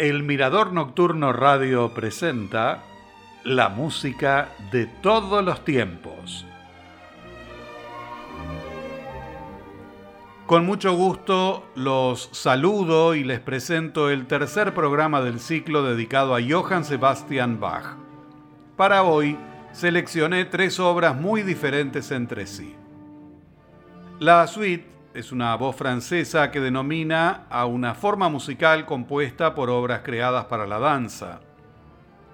El Mirador Nocturno Radio presenta la música de todos los tiempos. Con mucho gusto los saludo y les presento el tercer programa del ciclo dedicado a Johann Sebastian Bach. Para hoy seleccioné tres obras muy diferentes entre sí. La suite es una voz francesa que denomina a una forma musical compuesta por obras creadas para la danza.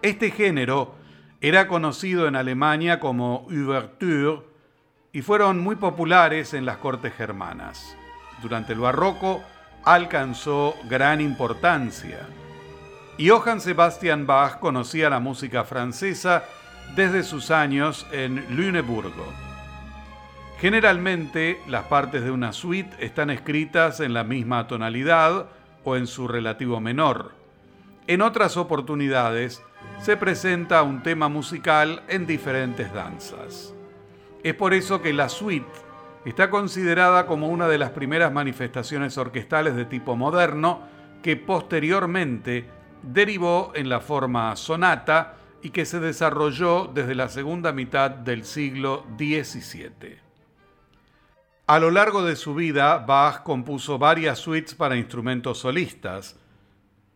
Este género era conocido en Alemania como Ouverture y fueron muy populares en las cortes germanas. Durante el barroco alcanzó gran importancia. Johann Sebastian Bach conocía la música francesa desde sus años en Lüneburgo. Generalmente las partes de una suite están escritas en la misma tonalidad o en su relativo menor. En otras oportunidades se presenta un tema musical en diferentes danzas. Es por eso que la suite está considerada como una de las primeras manifestaciones orquestales de tipo moderno que posteriormente derivó en la forma sonata y que se desarrolló desde la segunda mitad del siglo XVII. A lo largo de su vida, Bach compuso varias suites para instrumentos solistas.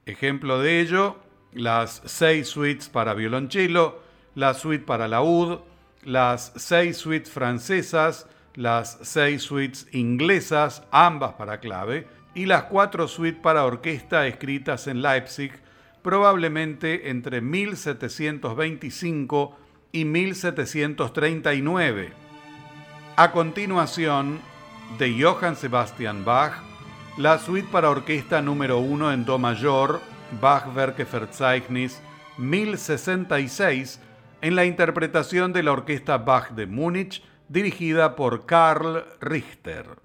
Ejemplo de ello, las seis suites para violonchelo, la suite para laúd, las seis suites francesas, las seis suites inglesas, ambas para clave, y las cuatro suites para orquesta escritas en Leipzig, probablemente entre 1725 y 1739. A continuación, de Johann Sebastian Bach, la suite para orquesta número 1 en Do mayor, Bachwerke Verzeichnis 1066, en la interpretación de la Orquesta Bach de Múnich, dirigida por Karl Richter.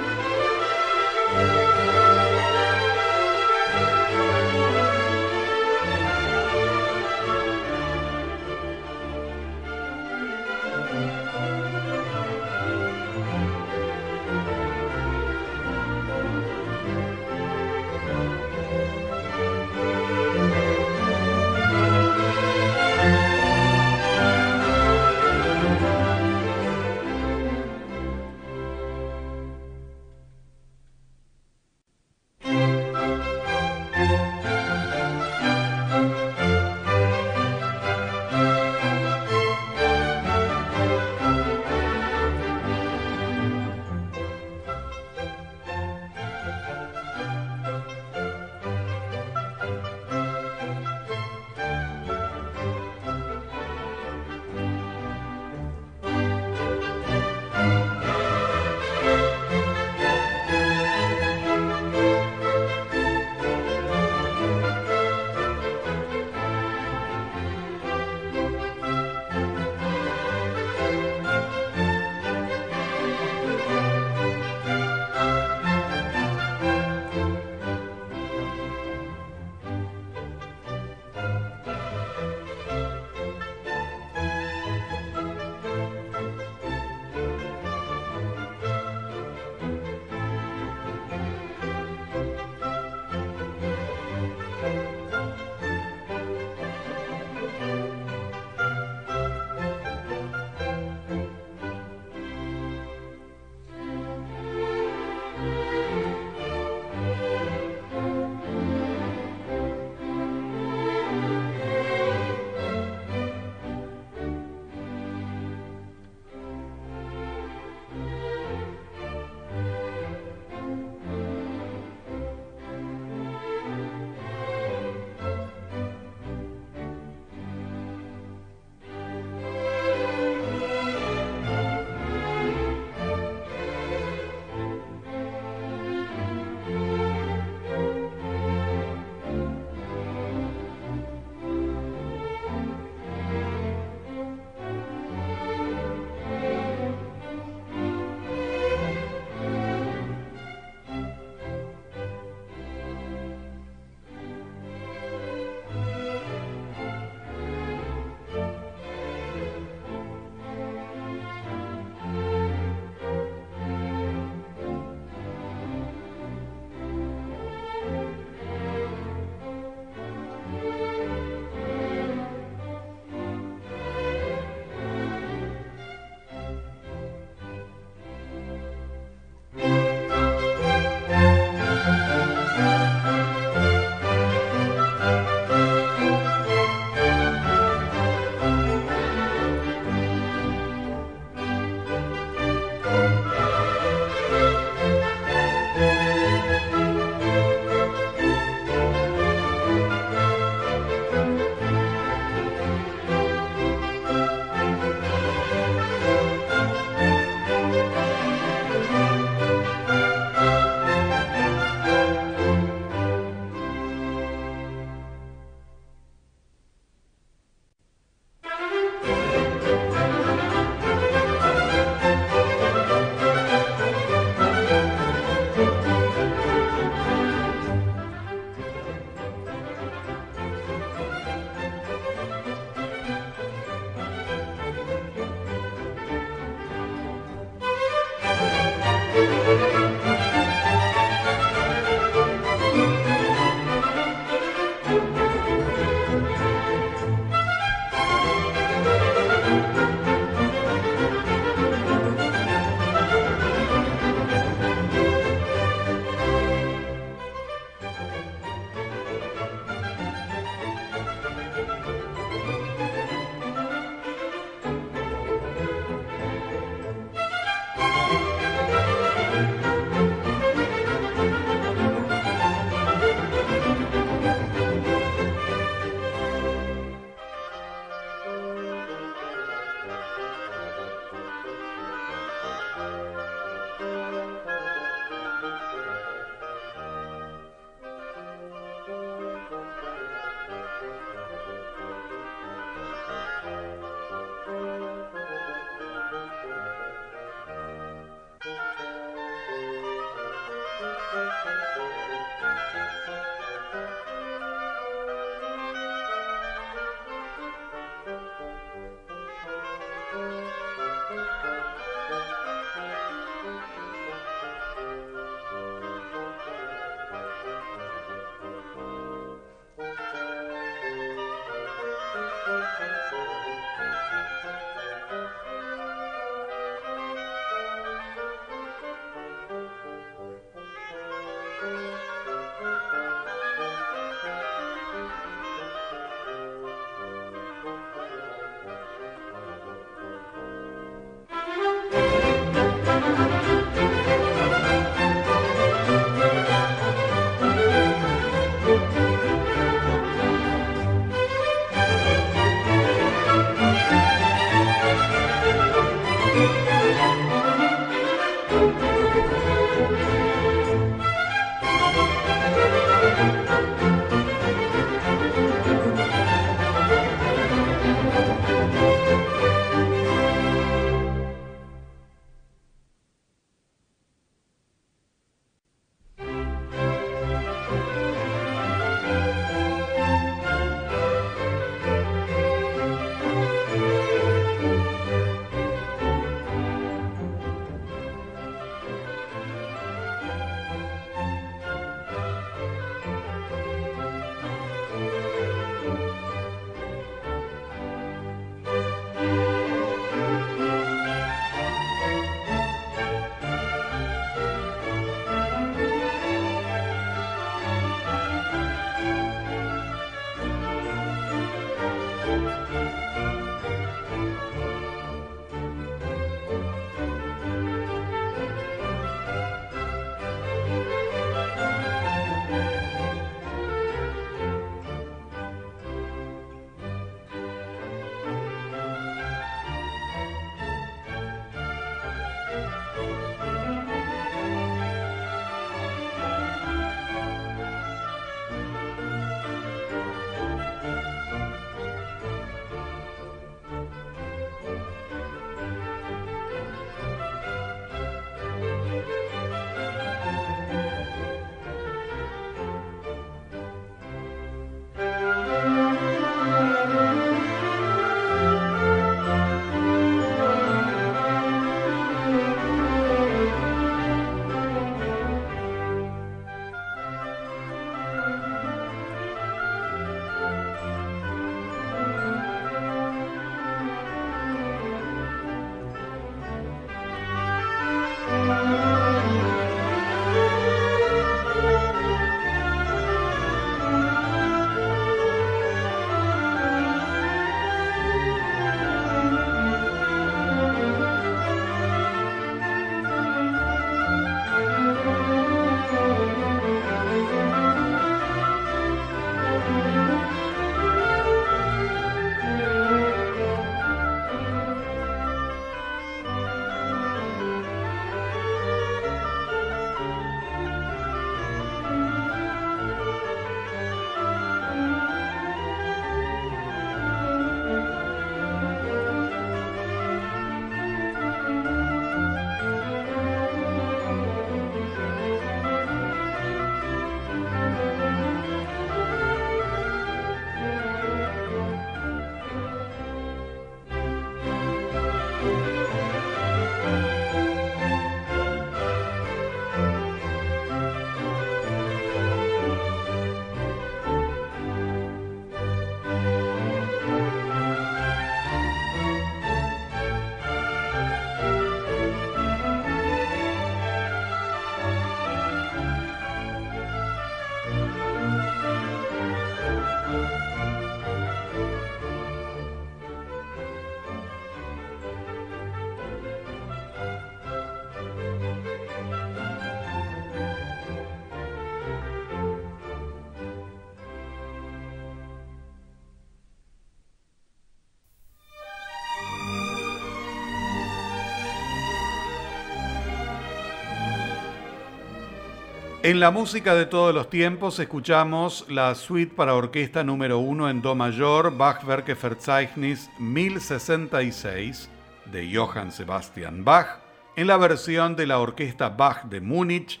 En la música de todos los tiempos escuchamos la suite para orquesta número 1 en Do mayor, Bachwerke Verzeichnis 1066 de Johann Sebastian Bach, en la versión de la Orquesta Bach de Múnich,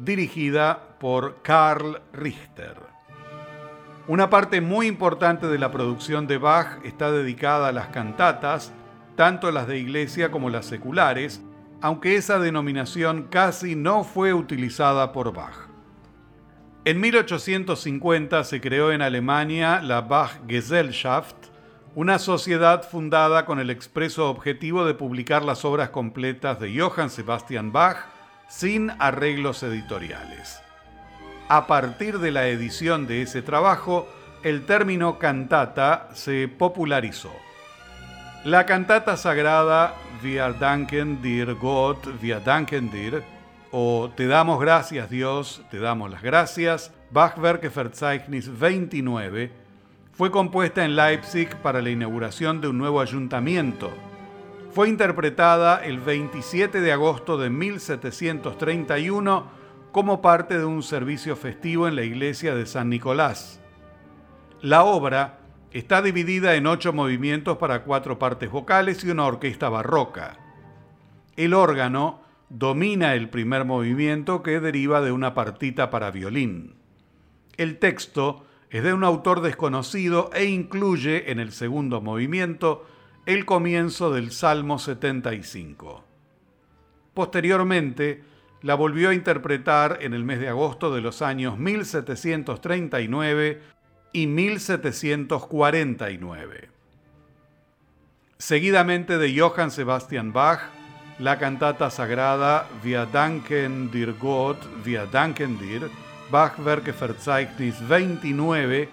dirigida por Karl Richter. Una parte muy importante de la producción de Bach está dedicada a las cantatas, tanto las de iglesia como las seculares, aunque esa denominación casi no fue utilizada por Bach. En 1850 se creó en Alemania la Bach Gesellschaft, una sociedad fundada con el expreso objetivo de publicar las obras completas de Johann Sebastian Bach sin arreglos editoriales. A partir de la edición de ese trabajo, el término cantata se popularizó. La cantata sagrada Wir danken dir Gott, wir danken dir, o Te damos gracias Dios, te damos las gracias, Bachwerke Verzeichnis 29, fue compuesta en Leipzig para la inauguración de un nuevo ayuntamiento. Fue interpretada el 27 de agosto de 1731 como parte de un servicio festivo en la iglesia de San Nicolás. La obra Está dividida en ocho movimientos para cuatro partes vocales y una orquesta barroca. El órgano domina el primer movimiento que deriva de una partita para violín. El texto es de un autor desconocido e incluye en el segundo movimiento el comienzo del Salmo 75. Posteriormente, la volvió a interpretar en el mes de agosto de los años 1739 y 1749. Seguidamente de Johann Sebastian Bach, la cantata sagrada Wir danken dir Gott, Wir danken dir, Bachwerke Verzeichnis 29,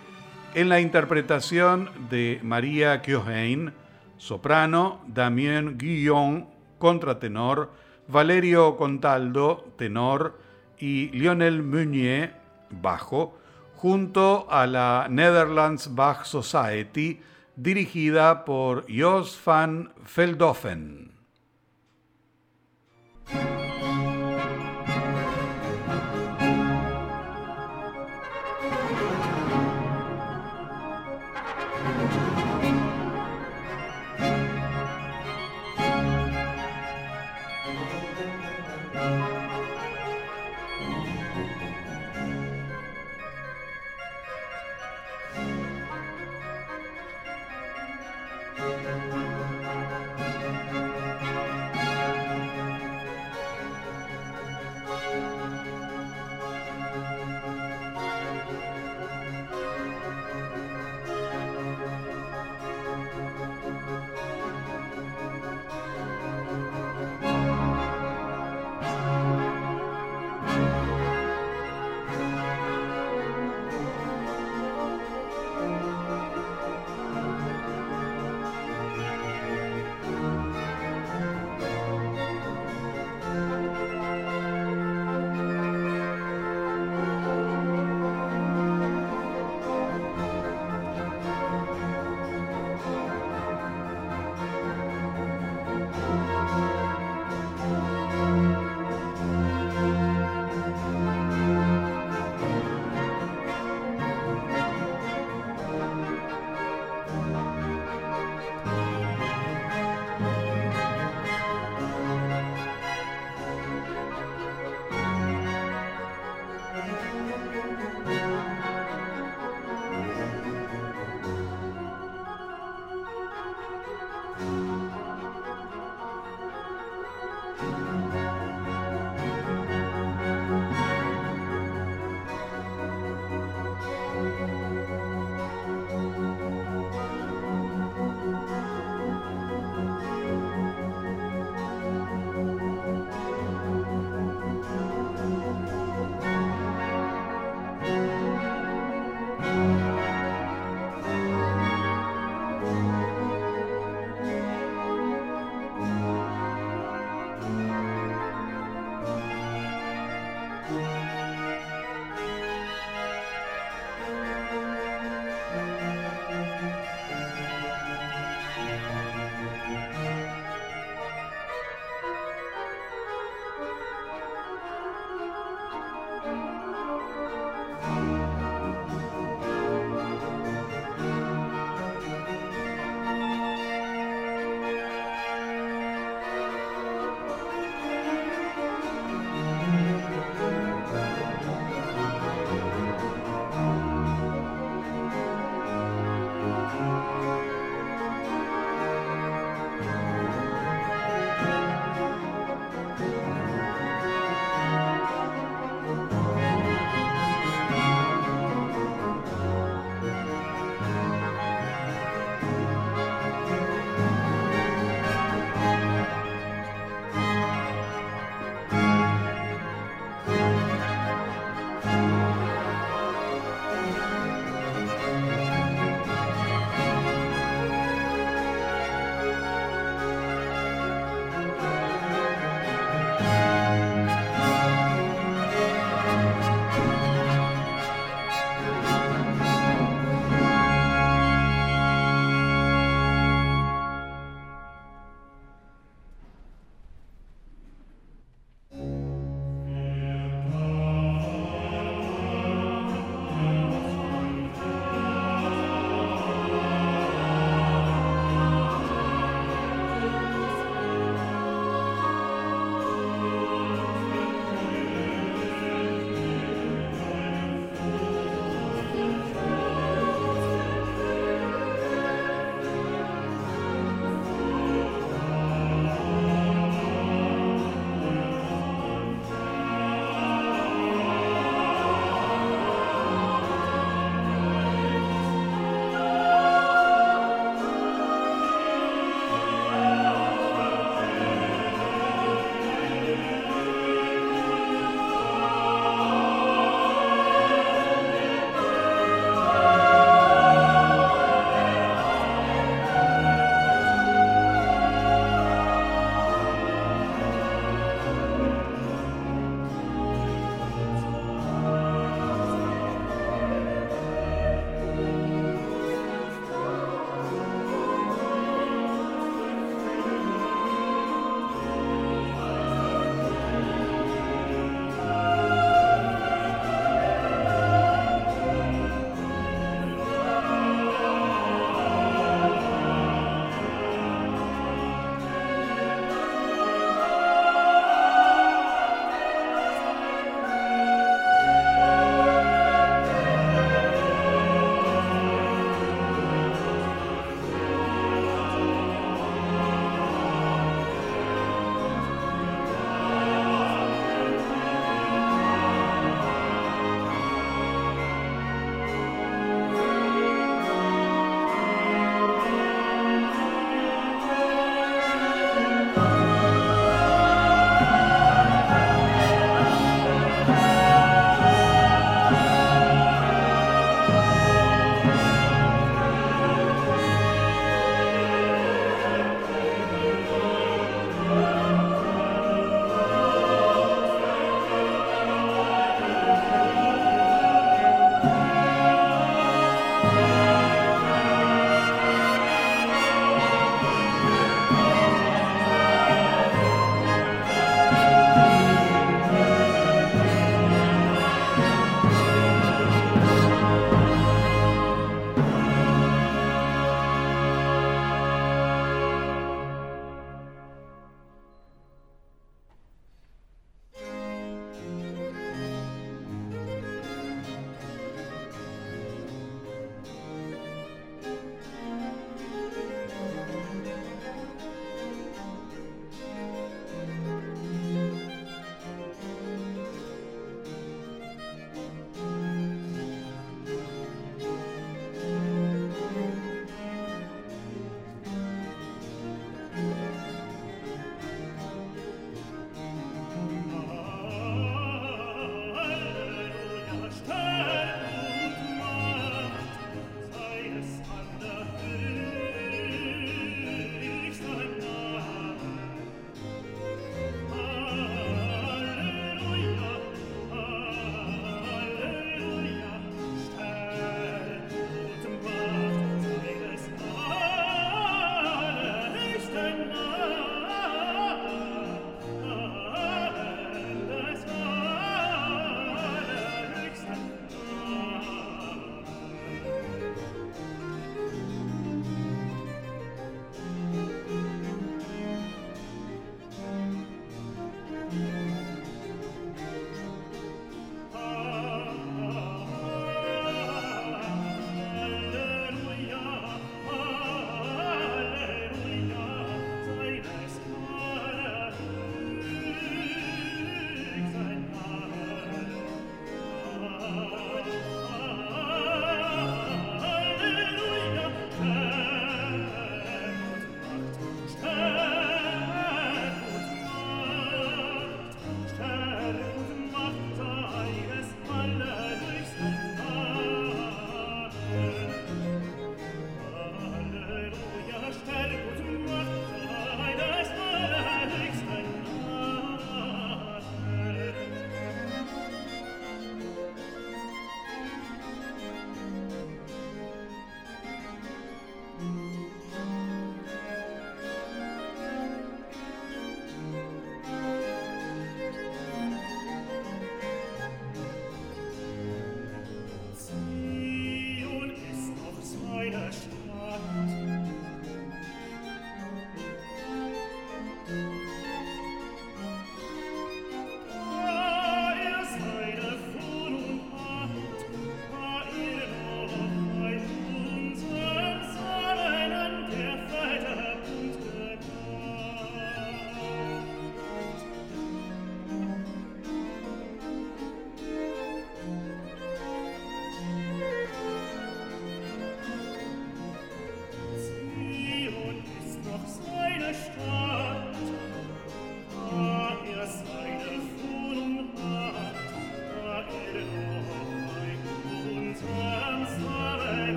en la interpretación de María Kyohein, soprano, Damien Guillon, contratenor, Valerio Contaldo, tenor, y Lionel Meunier, bajo, junto a la Netherlands Bach Society, dirigida por Jos van Veldhoven.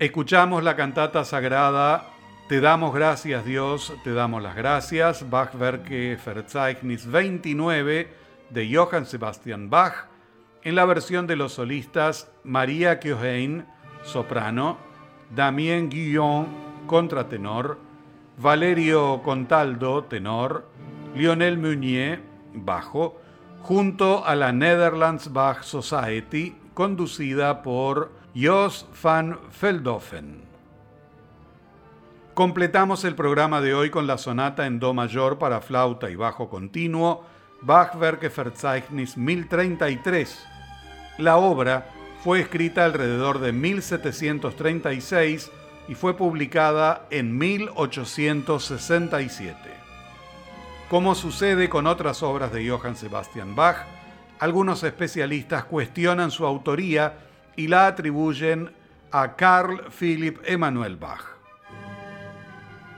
Escuchamos la cantata sagrada Te damos gracias Dios, te damos las gracias, Bachwerke Verzeichnis 29 de Johann Sebastian Bach, en la versión de los solistas María Kiohein, soprano, Damien Guillon, contratenor, Valerio Contaldo, tenor, Lionel Meunier, bajo, junto a la Netherlands Bach Society, conducida por Jos van Veldhoven. Completamos el programa de hoy con la sonata en Do mayor para flauta y bajo continuo, Bachwerke Verzeichnis 1033, La obra fue escrita alrededor de 1736 y fue publicada en 1867. Como sucede con otras obras de Johann Sebastian Bach, algunos especialistas cuestionan su autoría y la atribuyen a Carl Philipp Emanuel Bach.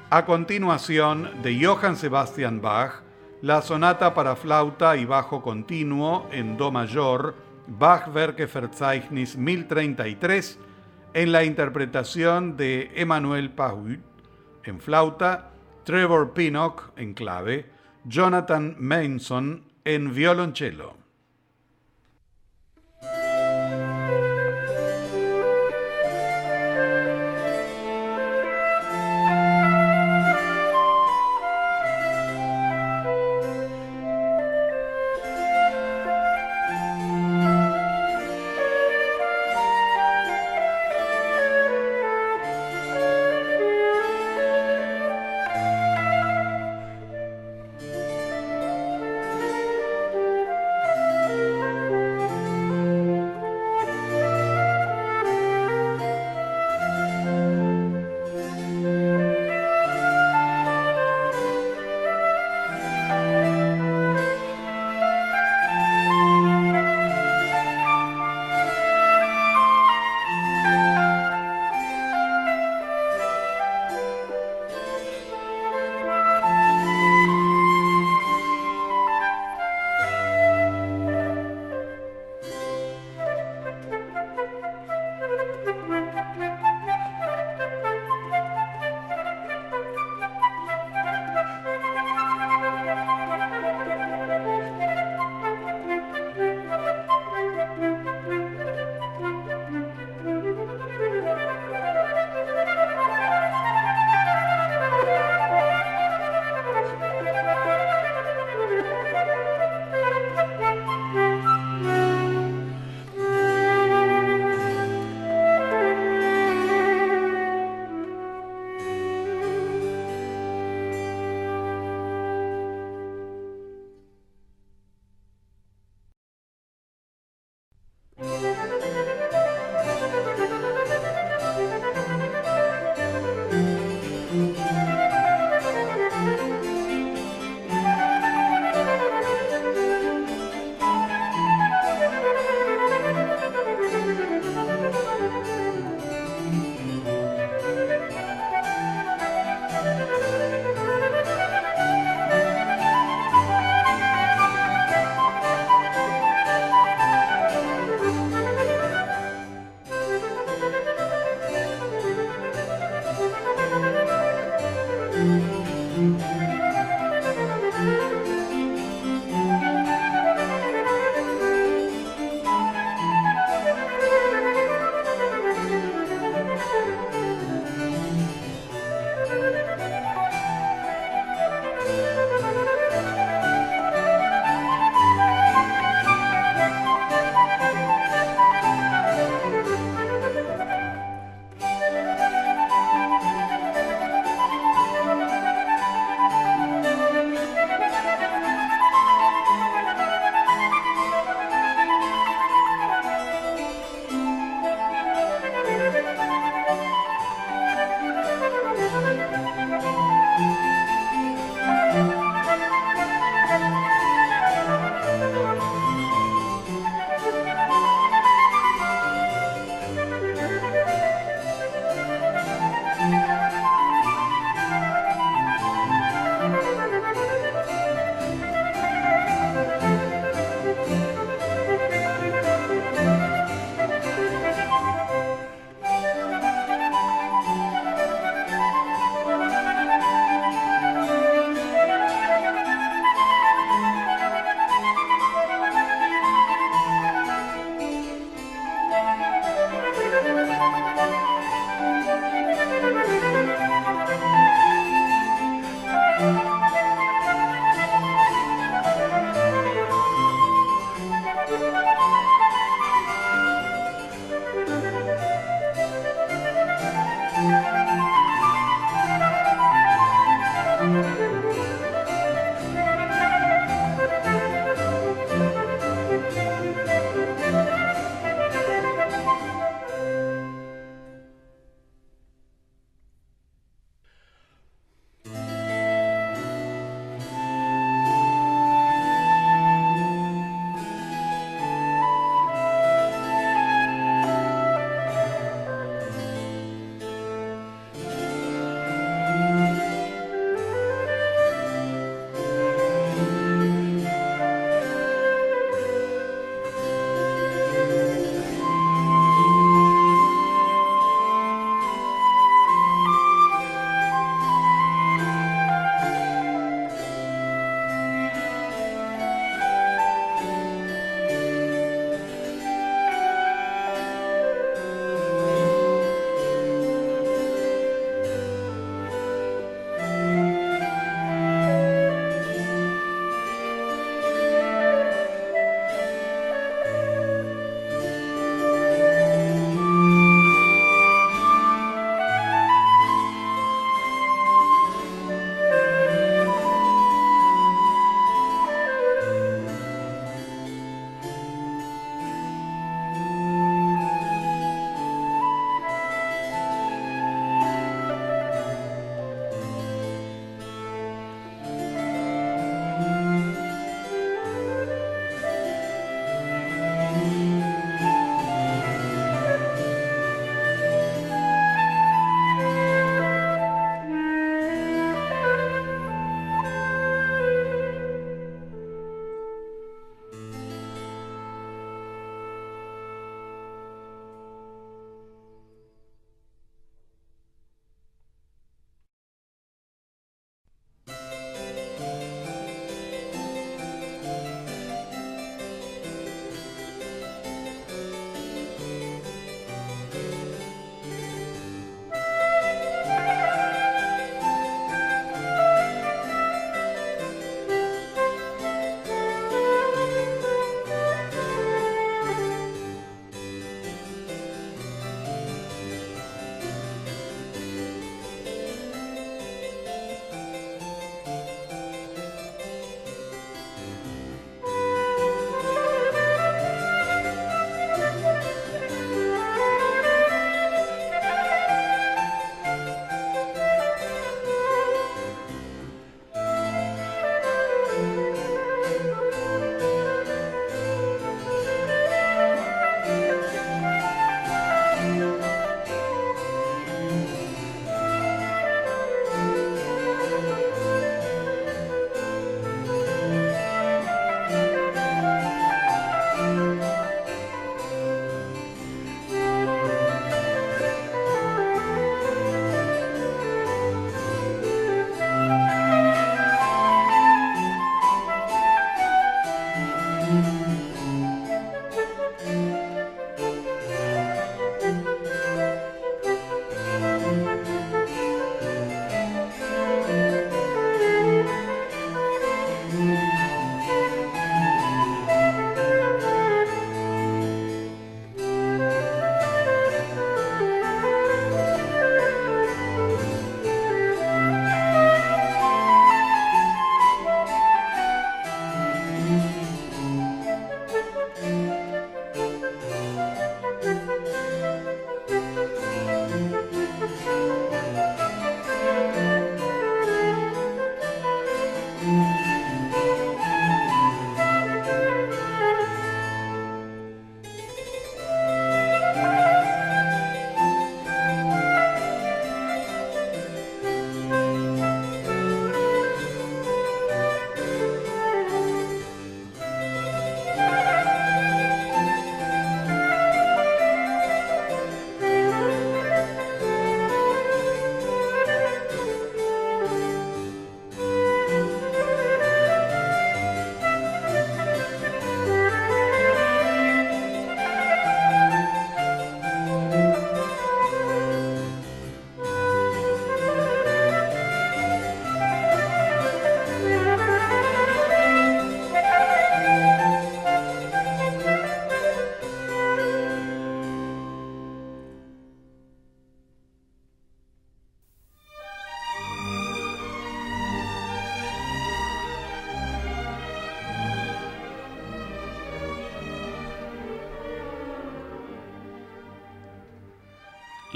A continuación, de Johann Sebastian Bach, la sonata para flauta y bajo continuo en Do mayor, Bach-Werke-Verzeichnis 1033, en la interpretación de Emmanuel Pahut en flauta, Trevor Pinnock en clave, Jonathan Manson en violonchelo.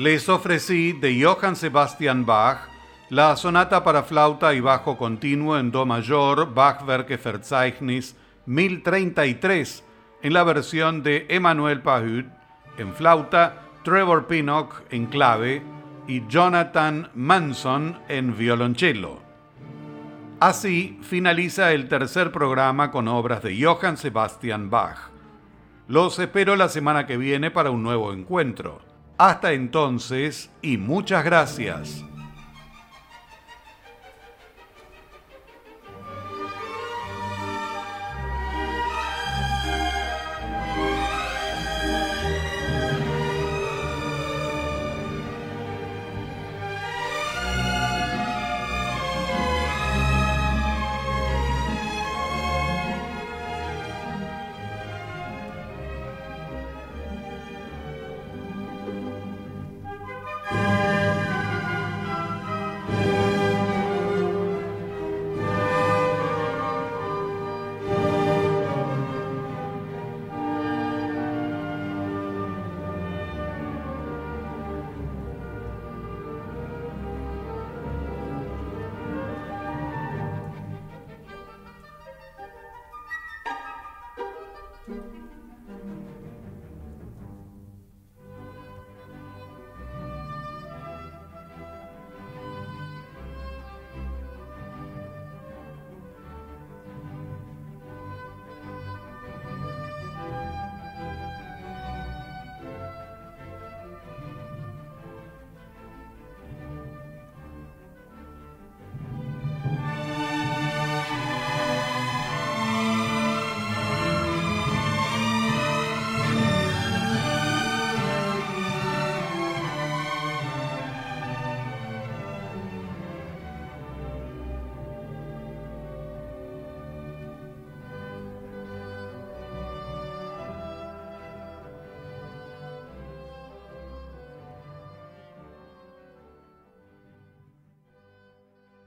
Les ofrecí de Johann Sebastian Bach la sonata para flauta y bajo continuo en Do mayor, Bachwerke Verzeichnis 1033, en la versión de Emmanuel Pahud, en flauta, Trevor Pinnock en clave y Jonathan Manson en violonchelo. Así finaliza el tercer programa con obras de Johann Sebastian Bach. Los espero la semana que viene para un nuevo encuentro. Hasta entonces y muchas gracias.